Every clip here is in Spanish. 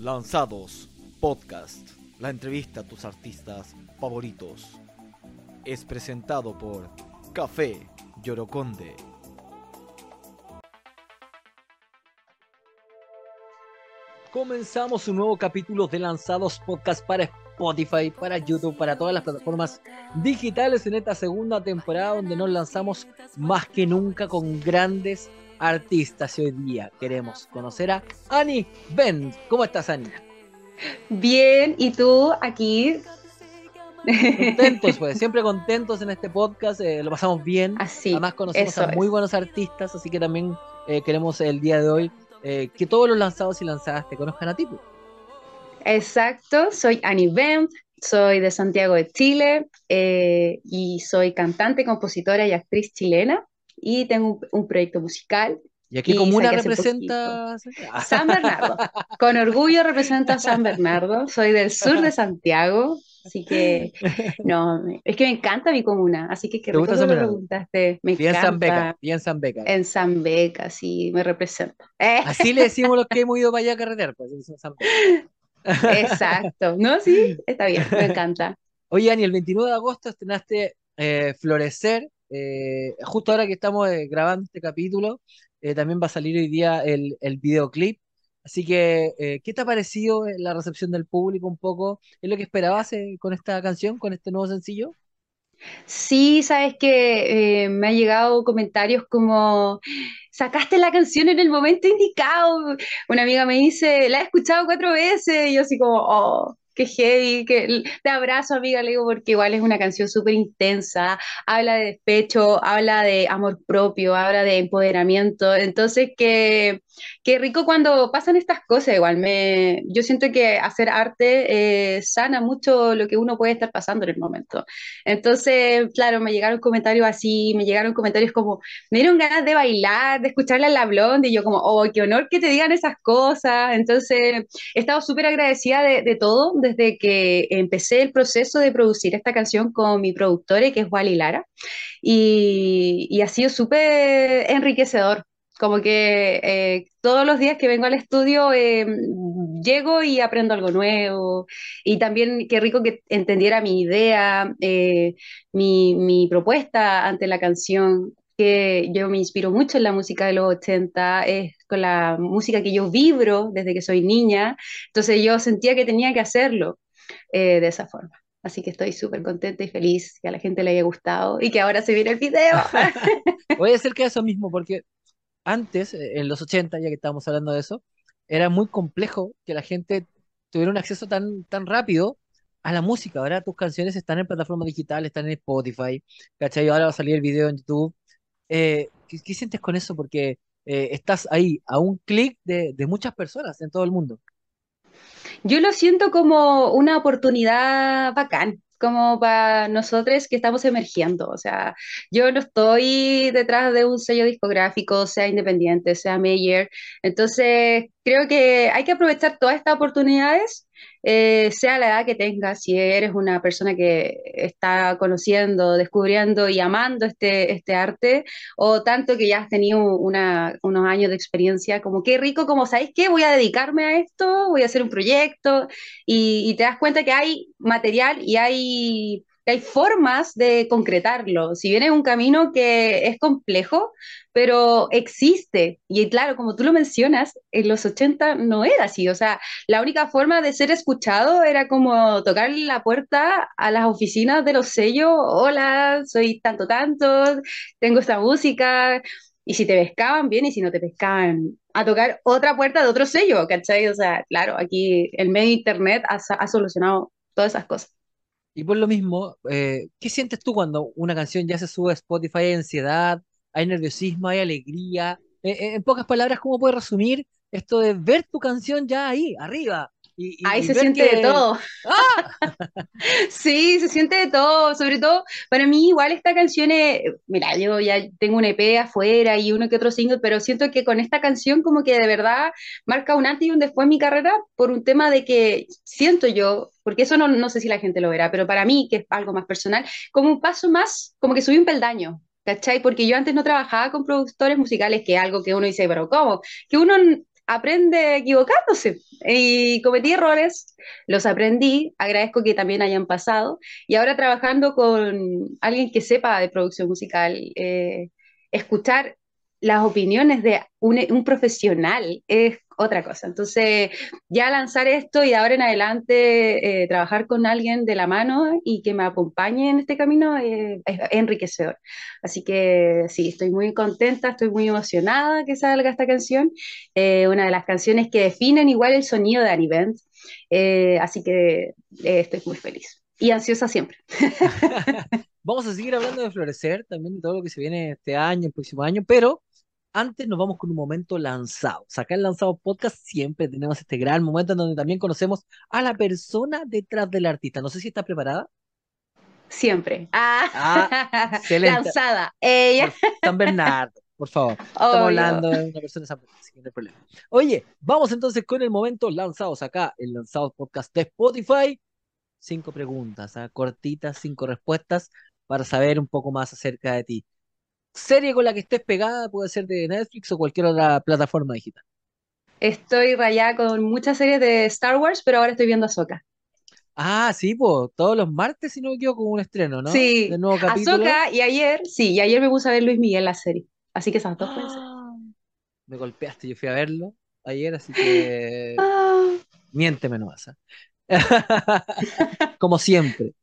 Lanzados Podcast, la entrevista a tus artistas favoritos. Es presentado por Café Yoroconde. Comenzamos un nuevo capítulo de Lanzados Podcast para Spotify, para YouTube, para todas las plataformas digitales en esta segunda temporada donde nos lanzamos más que nunca con grandes artistas y hoy día queremos conocer a Annie Ben. ¿Cómo estás, Annie? Bien, ¿y tú aquí? Contentos, pues, siempre contentos en este podcast, eh, lo pasamos bien. Así. Además conocemos a muy buenos artistas, así que también eh, queremos el día de hoy eh, que todos los lanzados y lanzadas te conozcan a ti. Pues. Exacto, soy Annie Ben, soy de Santiago de Chile y soy cantante, compositora y actriz chilena y tengo un, proyecto musical. ¿Y aquí comuna representa? San Bernardo. Con orgullo representa a San Bernardo. Soy del sur de Santiago, así que no, es que me encanta mi comuna, así que que me preguntaste. Me bien San Beca, bien San Beca. En San Beca, sí, me representa. Así le decimos los que hemos ido para allá a carretera, pues en San Beca. Exacto, no, sí, está bien, me encanta. Oye, Ani, el 29 de agosto estrenaste eh, Florecer, eh, justo ahora que estamos eh, grabando este capítulo, eh, también va a salir hoy día el, videoclip. Así que, ¿qué te ha parecido la recepción del público un poco? ¿Es lo que esperabas con esta canción, con este nuevo sencillo? Sí, sabes que me ha llegado comentarios como, sacaste la canción en el momento indicado. Una amiga me dice, la he escuchado cuatro veces, y yo así como, oh, qué heavy, que te abrazo, amiga, le digo, porque igual es una canción súper intensa, habla de despecho, habla de amor propio, habla de empoderamiento, entonces que qué rico cuando pasan estas cosas, igual, me, yo siento que hacer arte eh, sana mucho lo que uno puede estar pasando en el momento. Entonces, claro, me llegaron comentarios así, me llegaron comentarios como, me dieron ganas de bailar, de escucharla en la blonde, y yo como, oh, qué honor que te digan esas cosas. Entonces, he estado súper agradecida de, de, todo desde que empecé el proceso de producir esta canción con mi productora, que es Wally Lara, y, y ha sido súper enriquecedor como que eh, todos los días que vengo al estudio eh, llego y aprendo algo nuevo. Y también qué rico que entendiera mi idea, eh, mi, mi, propuesta ante la canción, que yo me inspiro mucho en la música de los 80, es con la música que yo vibro desde que soy niña. Entonces yo sentía que tenía que hacerlo de esa forma. Así que estoy súper contenta y feliz que a la gente le haya gustado y que ahora se viene el video. Voy a hacer que eso mismo, porque antes, eh, en los 80, ya que estábamos hablando de eso, era muy complejo que la gente tuviera un acceso tan, tan rápido a la música. Ahora tus canciones están en plataformas digitales, están en Spotify, ¿cachai? Ahora va a salir el video en YouTube. Eh, ¿qué, sientes con eso? Porque eh, estás ahí a un clic de, muchas personas en todo el mundo. Yo lo siento como una oportunidad bacán, como para nosotros que estamos emergiendo. O sea, yo no estoy detrás de un sello discográfico, sea independiente, sea mayor. Entonces, creo que hay que aprovechar todas estas oportunidades eh, sea la edad que tengas, si eres una persona que está conociendo, descubriendo y amando este, este arte, o tanto que ya has tenido unos años de experiencia, como qué rico, como sabéis qué, voy a dedicarme a esto, voy a hacer un proyecto, y, y te das cuenta que hay material y hay hay formas de concretarlo. Si bien es un camino que es complejo, pero existe. Y claro, como tú lo mencionas, en los 80 no era así. O sea, la única forma de ser escuchado era como tocar la puerta a las oficinas de los sellos. Hola, soy tanto, tanto, tengo esta música. Y si te pescaban bien y si no te pescaban, a tocar otra puerta de otro sello, ¿cachai? O sea, claro, aquí el medio internet ha, ha solucionado todas esas cosas. Y por lo mismo, eh, ¿qué sientes tú cuando una canción ya se sube a Spotify? ¿Hay ansiedad? ¿Hay nerviosismo? ¿Hay alegría? Eh, eh, en pocas palabras, ¿cómo puedes resumir esto de ver tu canción ya ahí, arriba? Ahí se siente de todo. ¡Ah! sí, se siente de todo. Sobre todo, para mí, igual esta canción es. Mira, yo ya tengo un EP afuera y uno que otro single, pero siento que con esta canción, como que de verdad marca un antes y un después en mi carrera por un tema de que siento yo, porque eso no, no sé si la gente lo verá, pero para mí, que es algo más personal, como un paso más, como que subí un peldaño. ¿Cachai? Porque yo antes no trabajaba con productores musicales, que es algo que uno dice, pero ¿cómo? Que uno aprende equivocándose. Y cometí errores, los aprendí, agradezco que también hayan pasado. Y ahora trabajando con alguien que sepa de producción musical, eh, escuchar las opiniones de un, un, profesional es otra cosa. Entonces, ya lanzar esto y de ahora en adelante eh, trabajar con alguien de la mano y que me acompañe en este camino eh, es enriquecedor. Así que sí, estoy muy contenta, estoy muy emocionada que salga esta canción. Eh, una de las canciones que definen igual el sonido de Anivent. así que estoy muy feliz y ansiosa siempre. Vamos a seguir hablando de Florecer, también de todo lo que se viene este año, el próximo año, pero antes nos vamos con un momento lanzado. Acá en Lanzado Podcast siempre tenemos este gran momento en donde también conocemos a la persona detrás del artista. No sé si está preparada. Siempre. Ah, lanzada. Ella. San Bernardo, por favor. Estamos hablando de una persona de San Bernardo, así que no hay problema. Oye, vamos entonces con el momento lanzados acá en Lanzado Podcast de Spotify. Cinco preguntas, ¿ah? cortitas, cinco respuestas para saber un poco más acerca de ti serie con la que estés pegada, puede ser de Netflix o cualquier otra plataforma digital. Estoy rayada con muchas series de Star Wars, pero ahora estoy viendo Ahsoka. Ah, sí, pues todos los martes, si no me equivoco, con un estreno, ¿no? Sí, de nuevo capítulo. Ahsoka, y ayer, sí, y ayer me puse a ver Luis Miguel la serie. Así que esas dos ah, Me golpeaste, yo fui a verlo ayer, así que. Ah. Miénteme nomás. ¿eh? Como siempre.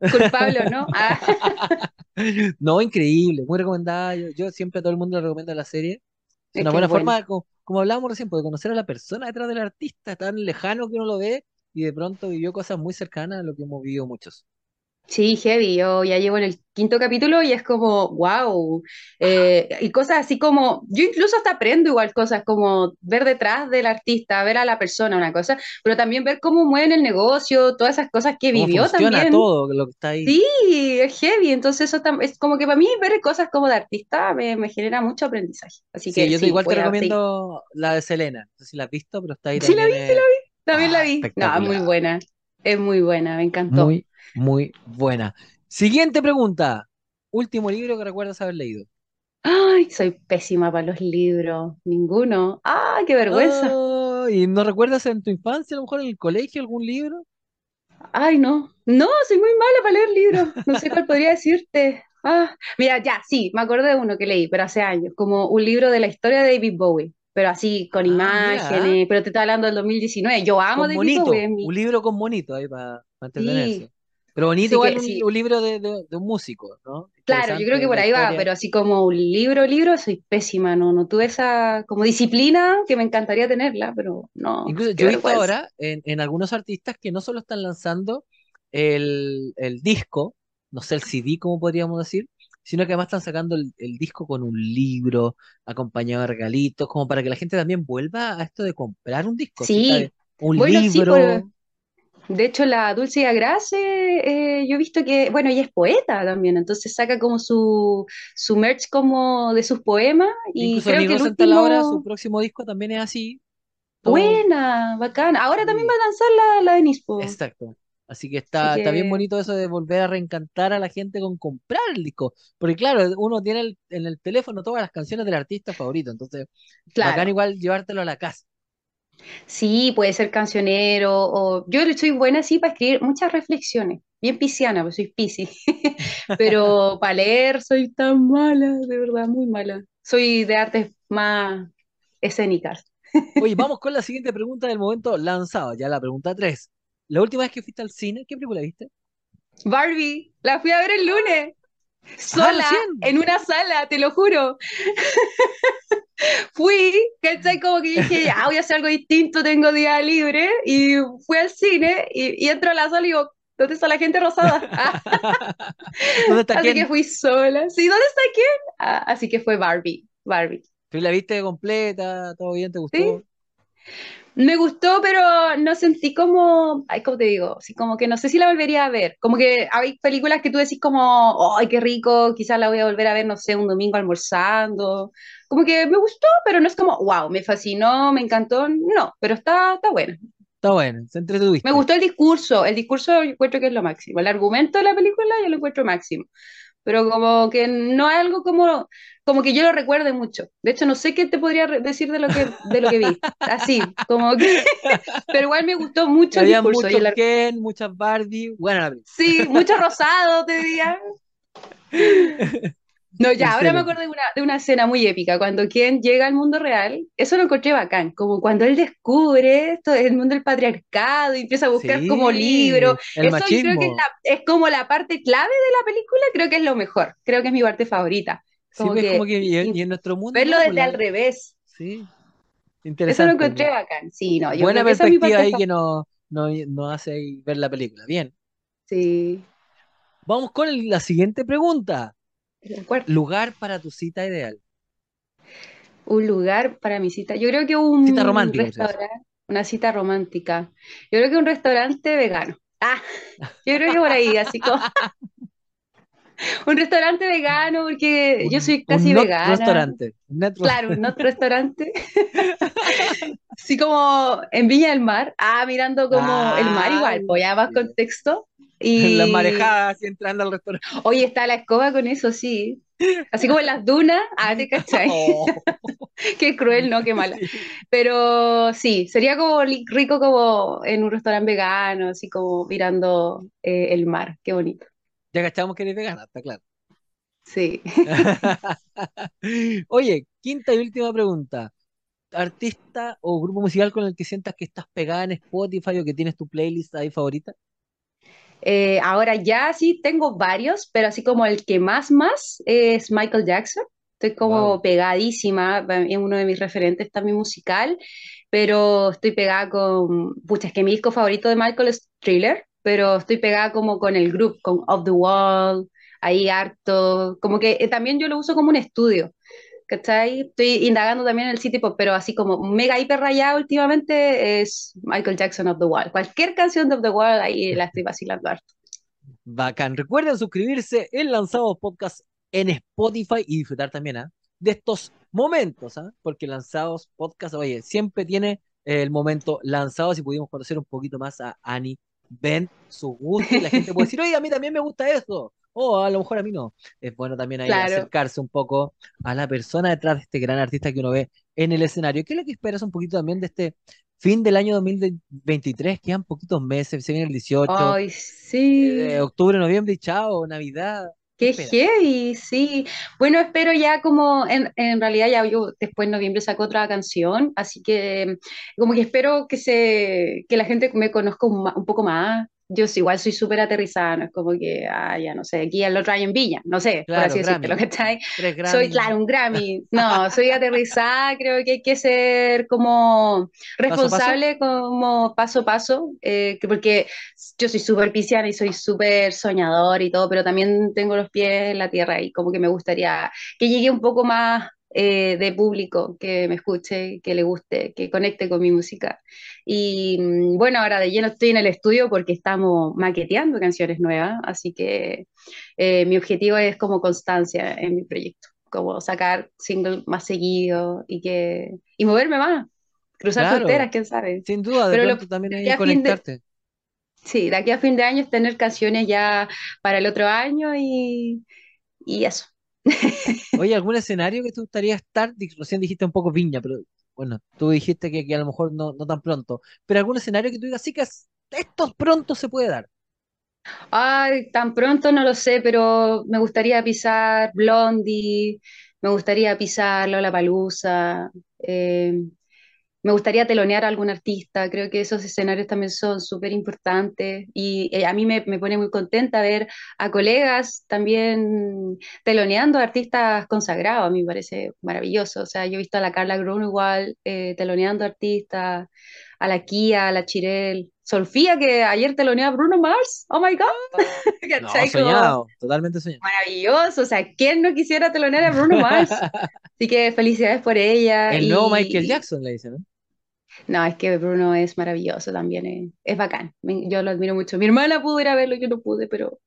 Culpable, ¿no? Ah. no, increíble, muy recomendada. Yo, siempre a todo el mundo le recomiendo la serie. Es una buena forma, como, como, hablábamos recién, pues, de conocer a la persona detrás del artista, tan lejano que uno lo ve y de pronto vivió cosas muy cercanas a lo que hemos vivido muchos. Sí, heavy. Yo ya llevo en el quinto capítulo y es como, wow. Eh, y cosas así como, yo incluso hasta aprendo igual cosas como ver detrás del artista, ver a la persona, una cosa, pero también ver cómo mueven el negocio, todas esas cosas que vivió funciona también. todo lo que está ahí. Sí, es heavy. Entonces, eso es como que para mí ver cosas como de artista me, genera mucho aprendizaje. Así que, sí, yo igual te recomiendo la de Selena. No sé si la has visto, pero está ahí. Sí, la vi, sí, la vi. También la vi. No, muy buena. Es muy buena, me encantó. Muy muy buena. Siguiente pregunta. Último libro que recuerdas haber leído. Ay, soy pésima para los libros. Ninguno. Ay, qué vergüenza. ¿Y no recuerdas en tu infancia, a lo mejor en el colegio, algún libro? Ay, no. No, soy muy mala para leer libros. No sé cuál podría decirte. Ah, mira, ya, sí, me acuerdo de uno que leí, pero hace años, como un libro de la historia de David Bowie, pero así con ah, imágenes, pero te estoy hablando del 2019. Yo amo David Bowie. Un libro con monito ahí para, para entretenerse. Pero bonito igual un, libro de, un músico, ¿no? Claro, yo creo que por ahí va, pero así como un libro, libro, soy pésima, no, no tuve esa como disciplina que me encantaría tenerla, pero no. Incluso yo he visto ahora en, algunos artistas que no solo están lanzando el, disco, no sé, el CD, como podríamos decir, sino que además están sacando el, disco con un libro, acompañado de regalitos, como para que la gente también vuelva a esto de comprar un disco. Sí, un libro. De hecho, la Dulce Agrace, eh, yo he visto que, bueno, ella es poeta también, entonces saca como su, su merch como de sus poemas. Y Incluso creo que el último... la hora, su próximo disco también es así. Buena, bacana. Ahora también va a lanzar la, la de Nispo. Exacto. Así que está, está bien bonito eso de volver a reencantar a la gente con comprar el disco. Porque claro, uno tiene en el teléfono todas las canciones del artista favorito. Entonces, claro. bacán igual llevártelo a la casa. Sí, puede ser cancionero, o yo soy buena así para escribir muchas reflexiones, bien pisciana, pues soy pisci, pero para leer soy tan mala, de verdad, muy mala. Soy de artes más escénicas. Oye, vamos con la siguiente pregunta del momento lanzado, ya la pregunta 3. La última vez que fuiste al cine, ¿qué película viste? Barbie, la fui a ver el lunes. Ah, sola, en una sala, te lo juro. fui, ¿cachai? Como que dije, ya, voy a hacer algo distinto, tengo día libre, y fui al cine, y, entro a la sala y digo, ¿dónde está la gente rosada? ¿Dónde está así que fui sola. Sí, ¿dónde está quién? Ah, así que fue Barbie, Barbie. ¿Tú la viste completa? ¿Todo bien? ¿Te gustó? Me gustó, pero no sentí como, ay, ¿cómo te digo? Así como que no sé si la volvería a ver. Como que hay películas que tú decís como, ay, qué rico, quizás la voy a volver a ver, no sé, un domingo almorzando. Como que me gustó, pero no es como, wow, me fascinó, me encantó. No, pero está, está buena. Está bueno, se entretuviste. Me gustó el discurso, el discurso yo encuentro que es lo máximo. El argumento de la película yo lo encuentro máximo. Pero como que no es algo como, como que yo lo recuerde mucho. De hecho, no sé qué te podría decir de lo que, de lo que vi. Así, como que, pero igual me gustó mucho el discurso. Muchos el ar- Ken, muchas Barbie. Buena la sí, mucho rosado, te diría. No, ya, ahora me acuerdo de una, de una escena muy épica, cuando Ken llega al mundo real, eso lo encontré bacán, como cuando él descubre esto, el mundo del patriarcado y empieza a buscar como el eso yo creo que es, la- es como la parte clave de la película, creo que es lo mejor, creo que es mi parte favorita, Sí, pues como que y, en nuestro mundo verlo no, desde al revés, sí, eso lo interesante. encontré bacán, sí, no, yo Buena es perspectiva ahí que nos no, no hace ver la película. Bien, sí, vamos con la siguiente pregunta. Lugar para tu cita ideal. Un lugar para mi cita. Yo creo que Cita un romántica, si acaso. restaurante, una cita romántica. Yo creo que un restaurante vegano. Ah, yo creo que por ahí, así como un restaurante vegano, porque yo Un, soy un casi not vegana. restaurante. Un Claro, un not restaurante. Así como en Viña del Mar. Ah, mirando como el mar igual, pues ya más ya. contexto. Las Y marejadas y entrando al restaurante. hoy está la escoba con eso, sí. Así como en las dunas. Ah, te cachai. Oh, Qué cruel, ¿no? Qué mala. sí. Pero sí, sería como rico como en un restaurante vegano, así como mirando eh, el mar. Qué bonito. Ya cachamos que eres vegana, está claro. Sí. Oye, quinta y última pregunta. ¿Artista o grupo musical con el que sientas que estás pegada en Spotify o que tienes tu playlist ahí favorita? Eh, ahora ya sí tengo varios, pero así como el que más más es Michael Jackson. Estoy como Wow. pegadísima, es uno de mis referentes también musical, pero estoy pegada con, pucha, es que mi disco favorito de Michael es Thriller, pero estoy pegada como con el grupo, con Off the Wall, ahí harto, como que eh, también yo lo uso como un estudio. ¿Cachai? Estoy indagando también en el City Pop, pero así como mega hiper rayado últimamente es Michael Jackson of the Wall. Cualquier canción de Off the Wall ahí la estoy vacilando harto. Bacán. Recuerden suscribirse en Lanzados Podcast en Spotify y disfrutar también ¿ah? de estos momentos, ¿ah? porque Lanzados Podcast, oye, siempre tiene eh, el momento Lanzados y pudimos conocer un poquito más a Annie, ven su gusto y la gente puede decir, oye, a mí también me gusta eso, o a lo mejor a mí no. Es bueno también ahí Claro. acercarse un poco a la persona detrás de este gran artista que uno ve en el escenario. ¿Qué es lo que esperas un poquito también de este fin del año 2023? Quedan poquitos meses, se viene el 18, Ay, eh, sí. octubre, noviembre y chao, Navidad. ¿Qué heavy, sí. Bueno, espero ya como, en, en realidad ya yo después en noviembre saco otra canción, así que como que espero que se, que la gente me conozca un, un poco más. Yo igual soy súper aterrizada, no es como que, ah, ya no sé, aquí al otro año en Villa, no sé, por Claro, así decírtelo, Grammy. ¿cachai? Tres Soy, claro, un Grammy. No, soy aterrizada, creo que hay que ser como Paso a paso. responsable, como paso a paso, eh, que porque yo soy súper pisciana y soy súper soñador y todo, pero también tengo los pies en la tierra y como que me gustaría que llegue un poco más eh, de público, que me escuche, que le guste, que conecte con mi música. Y mm, bueno, ahora de lleno estoy en el estudio porque estamos maqueteando canciones nuevas, así que eh, mi objetivo es como constancia en mi proyecto, como sacar singles más seguidos y que y moverme más, cruzar Claro, fronteras, quién sabe. sin duda, de Pero lo, también fin de, conectarte. sí, de aquí a fin de año es tener canciones ya para el otro año y, y eso. Oye, ¿algún escenario que te gustaría estar? Recién dijiste un poco Viña, pero bueno, tú dijiste que, a lo mejor no, tan pronto. Pero algún escenario que tú digas, sí que es- esto pronto se puede dar. Ay, tan pronto no lo sé, pero me gustaría pisar Blondie, me gustaría pisar Lollapalooza, eh, me gustaría telonear a algún artista, creo que esos escenarios también son súper importantes y eh, a mí me, me pone muy contenta ver a colegas también teloneando a artistas consagrados, a mí me parece maravilloso, o sea, yo he visto a la Carla igual eh, teloneando artistas, a la Kia, a la Chirel, Sofía que ayer teloneó a Bruno Mars, oh my God, No, ¿cachai? Como soñado, totalmente soñado. maravilloso, o sea, ¿quién no quisiera telonear a Bruno Mars? Así que felicidades por ella El nuevo Michael. Jackson, le dicen, ¿no? No, es que Bruno es maravilloso también, es, es bacán. Yo lo admiro mucho. Mi hermana pudo ir a verlo, yo no pude, pero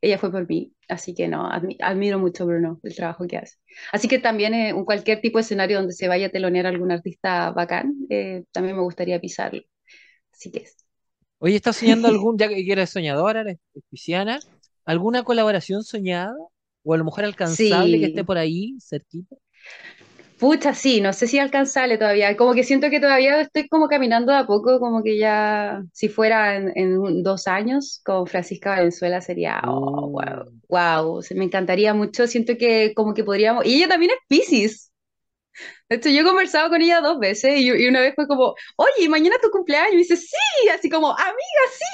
ella fue por mí. Así que no, admi- admiro mucho a Bruno, el trabajo que hace. Así que también eh, un cualquier tipo de escenario donde se vaya a telonear a algún artista bacán, eh, también me gustaría pisarlo. Así que es. Oye, ¿estás soñando algún, ya que eres soñadora, eres pisciana, alguna colaboración soñada? o a lo mejor alcanzable que esté por ahí, cerquita. Pucha, sí, no sé si alcanzable todavía. Como que siento que todavía estoy como caminando a poco, como que ya, si fuera en, dos años, con Francisca Valenzuela sería, oh, wow, wow, me encantaría mucho. Siento que como que podríamos, y ella también es Pisces. De hecho, yo he conversado con ella dos veces y, una vez fue como, oye, mañana tu cumpleaños. Y dice, sí, así como, amiga,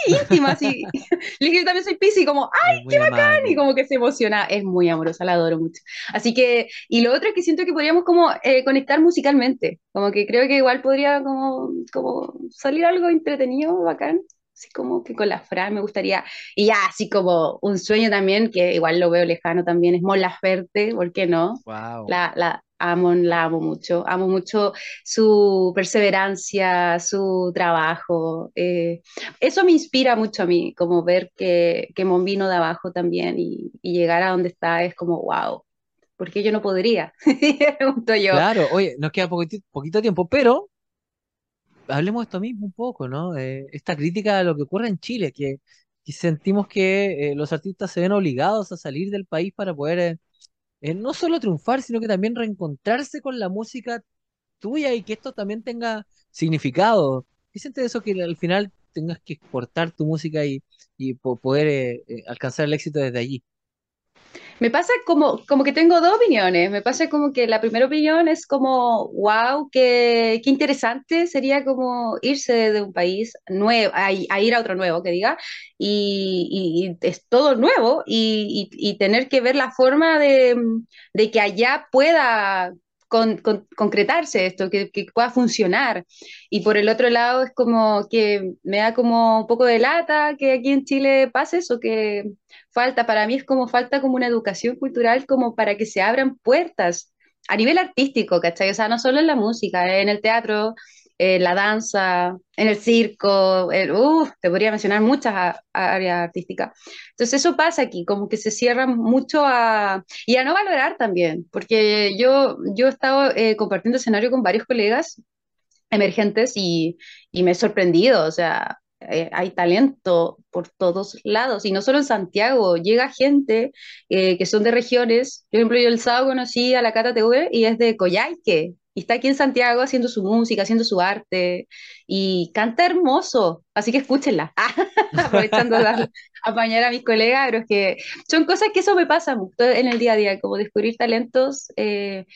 sí, íntima, así. Le dije, yo también soy y como, ay, qué bacán. Y como que se emociona. Es muy amorosa, la adoro mucho. Así que, y lo otro es que siento que podríamos como eh, conectar musicalmente. Como que creo que igual podría como, como salir algo entretenido, bacán así como que con la Fran me gustaría, y ya, así como un sueño también, que igual lo veo lejano también, es Mola Ferte, ¿por qué no? Wow. La, la, amo, la amo mucho, amo mucho su perseverancia, su trabajo. Eh, eso me inspira mucho a mí, como ver que, que Mon vino de abajo también y, llegar a donde está es como, wow, porque yo no podría? Pregunto yo. Claro, oye, nos queda poquito, tiempo, pero hablemos de esto mismo un poco, ¿no? Eh, esta crítica a lo que ocurre en Chile, que, sentimos que eh, los artistas se ven obligados a salir del país para poder no solo triunfar, sino que también reencontrarse con la música tuya y que esto también tenga significado. ¿Qué sientes de eso que al final tengas que exportar tu música y, poder eh, eh, alcanzar el éxito desde allí? Me pasa como, como que tengo dos opiniones. Me pasa como que la primera opinión es como, wow, qué, qué interesante sería como irse de un país nuevo, a, ir a otro nuevo, que diga, y, es todo nuevo, y, y, tener que ver la forma de, de que allá pueda concretarse esto, que, que, pueda funcionar. Y por el otro lado es como que me da como un poco de lata que aquí en Chile pase eso, que falta, para mí es como falta como una educación cultural como para que se abran puertas a nivel artístico, ¿cachai? O sea, no solo en la música, en el teatro, en la danza, en el circo, uh, te podría mencionar muchas áreas artísticas. Entonces eso pasa aquí, como que se cierran mucho a, y a no valorar también, porque yo, yo he estado eh, compartiendo escenario con varios colegas emergentes y, y me he sorprendido, o sea, eh, hay talento por todos lados, y no solo en Santiago, llega gente eh, que son de regiones, por ejemplo, yo el sábado conocí a la Cata TV y es de Coyhaique, y está aquí en Santiago haciendo su música, haciendo su arte, y canta hermoso, así que escúchenla, aprovechando de apañar a mis colegas, pero es que son cosas que eso me pasa en el día a día, como descubrir talentos eh,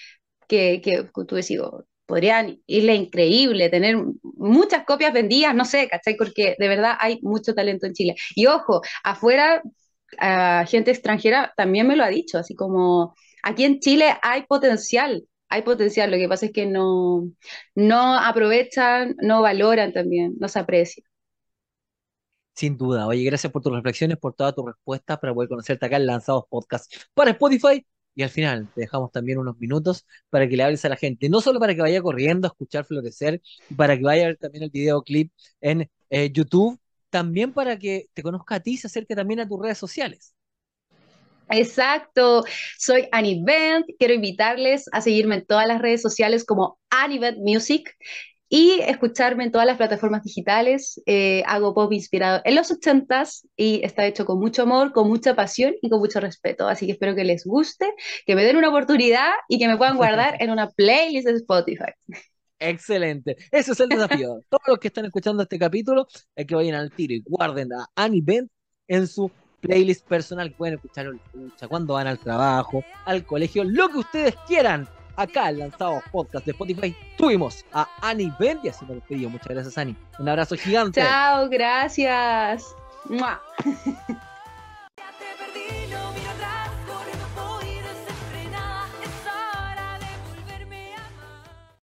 que, que tú decís, podrían irle increíble, tener muchas copias vendidas, no sé, ¿cachai? Porque de verdad hay mucho talento en Chile. Y ojo, afuera, gente extranjera también me lo ha dicho, así como aquí en Chile hay potencial, hay potencial, lo que pasa es que no, no aprovechan, no valoran también, no se aprecian. Sin duda. Oye, gracias por tus reflexiones, por todas tus respuestas para poder conocerte acá en Lanzados Podcast para Spotify y al final te dejamos también unos minutos para que le hables a la gente, no solo para que vaya corriendo a escuchar Florecer, para que vaya a ver también el videoclip en eh, YouTube, también para que te conozca a ti y se acerque también a tus redes sociales. Exacto, soy Anivent, quiero invitarles a seguirme en todas las redes sociales como Anivent Music y escucharme en todas las plataformas digitales. Eh, hago pop inspirado en los ochentas y está hecho con mucho amor, con mucha pasión y con mucho respeto. Así que espero que les guste, que me den una oportunidad y que me puedan guardar en una playlist de Spotify. Excelente. Ese es el desafío. Todos los que están escuchando este capítulo es que vayan al tiro y guarden a Annie Bent en su playlist personal. Pueden escucharlo cuando van al trabajo, al colegio, lo que ustedes quieran acá en Lanzados Podcast de Spotify tuvimos a Ani Ben y así me despido. Muchas gracias, Ani. Un abrazo gigante. Chao, gracias.